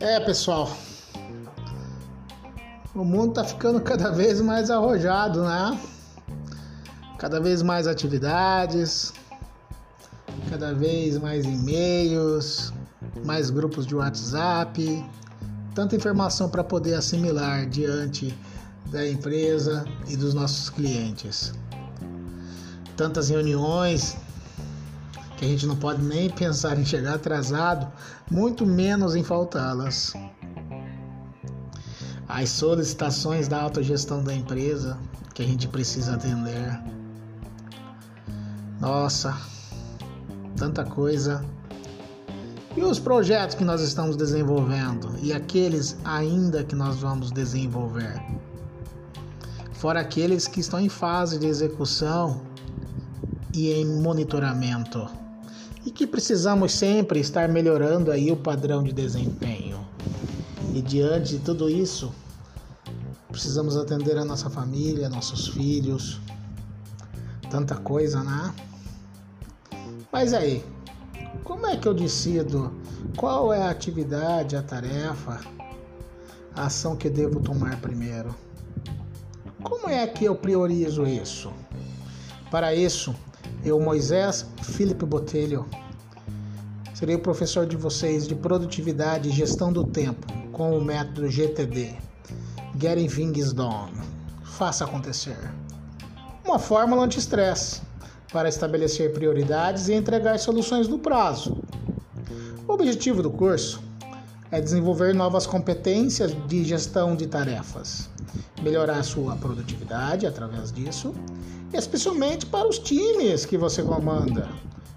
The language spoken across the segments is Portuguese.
É, pessoal. O mundo tá ficando cada vez mais arrojado, né? Cada vez mais atividades, cada vez mais e-mails, mais grupos de WhatsApp, tanta informação para poder assimilar diante da empresa e dos nossos clientes. Tantas reuniões que a gente não pode nem pensar em chegar atrasado, muito menos em faltá-las. As solicitações da autogestão da empresa que a gente precisa atender. Nossa, tanta coisa. E os projetos que nós estamos desenvolvendo e aqueles ainda que nós vamos desenvolver. Fora aqueles que estão em fase de execução e em monitoramento. E que precisamos sempre estar melhorando aí o padrão de desempenho. E diante de tudo isso, precisamos atender a nossa família, nossos filhos, tanta coisa, né? Mas aí, como é que eu decido qual é a atividade, a tarefa, a ação que devo tomar primeiro? Como é que eu priorizo isso? Para isso, eu, Moisés Felipe Botelho, serei o professor de vocês de produtividade e gestão do tempo com o método GTD. Getting Things Done. Faça acontecer. Uma fórmula anti-estresse para estabelecer prioridades e entregar soluções no prazo. O objetivo do curso é desenvolver novas competências de gestão de tarefas, melhorar sua produtividade através disso, especialmente para os times que você comanda,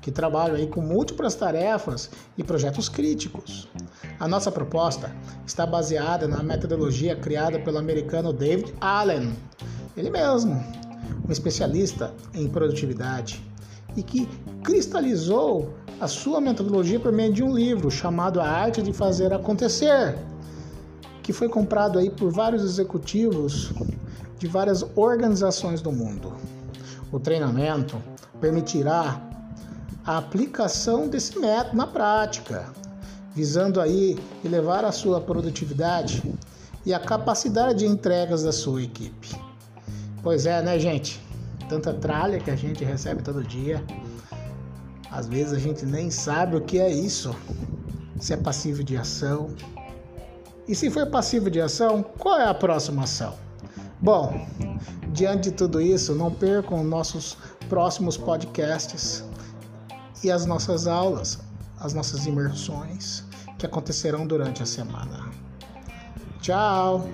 que trabalham aí com múltiplas tarefas e projetos críticos. A nossa proposta está baseada na metodologia criada pelo americano David Allen, ele mesmo, um especialista em produtividade e que cristalizou a sua metodologia por meio de um livro chamado A Arte de Fazer Acontecer, que foi comprado aí por vários executivos de várias organizações do mundo. O treinamento permitirá a aplicação desse método na prática, visando aí elevar a sua produtividade e a capacidade de entregas da sua equipe. Pois é, né, gente? Tanta tralha que a gente recebe todo dia. Às vezes a gente nem sabe o que é isso. Se é passivo de ação. E se for passivo de ação, qual é a próxima ação? Bom, diante de tudo isso, não percam nossos próximos podcasts e as nossas aulas, as nossas imersões que acontecerão durante a semana. Tchau!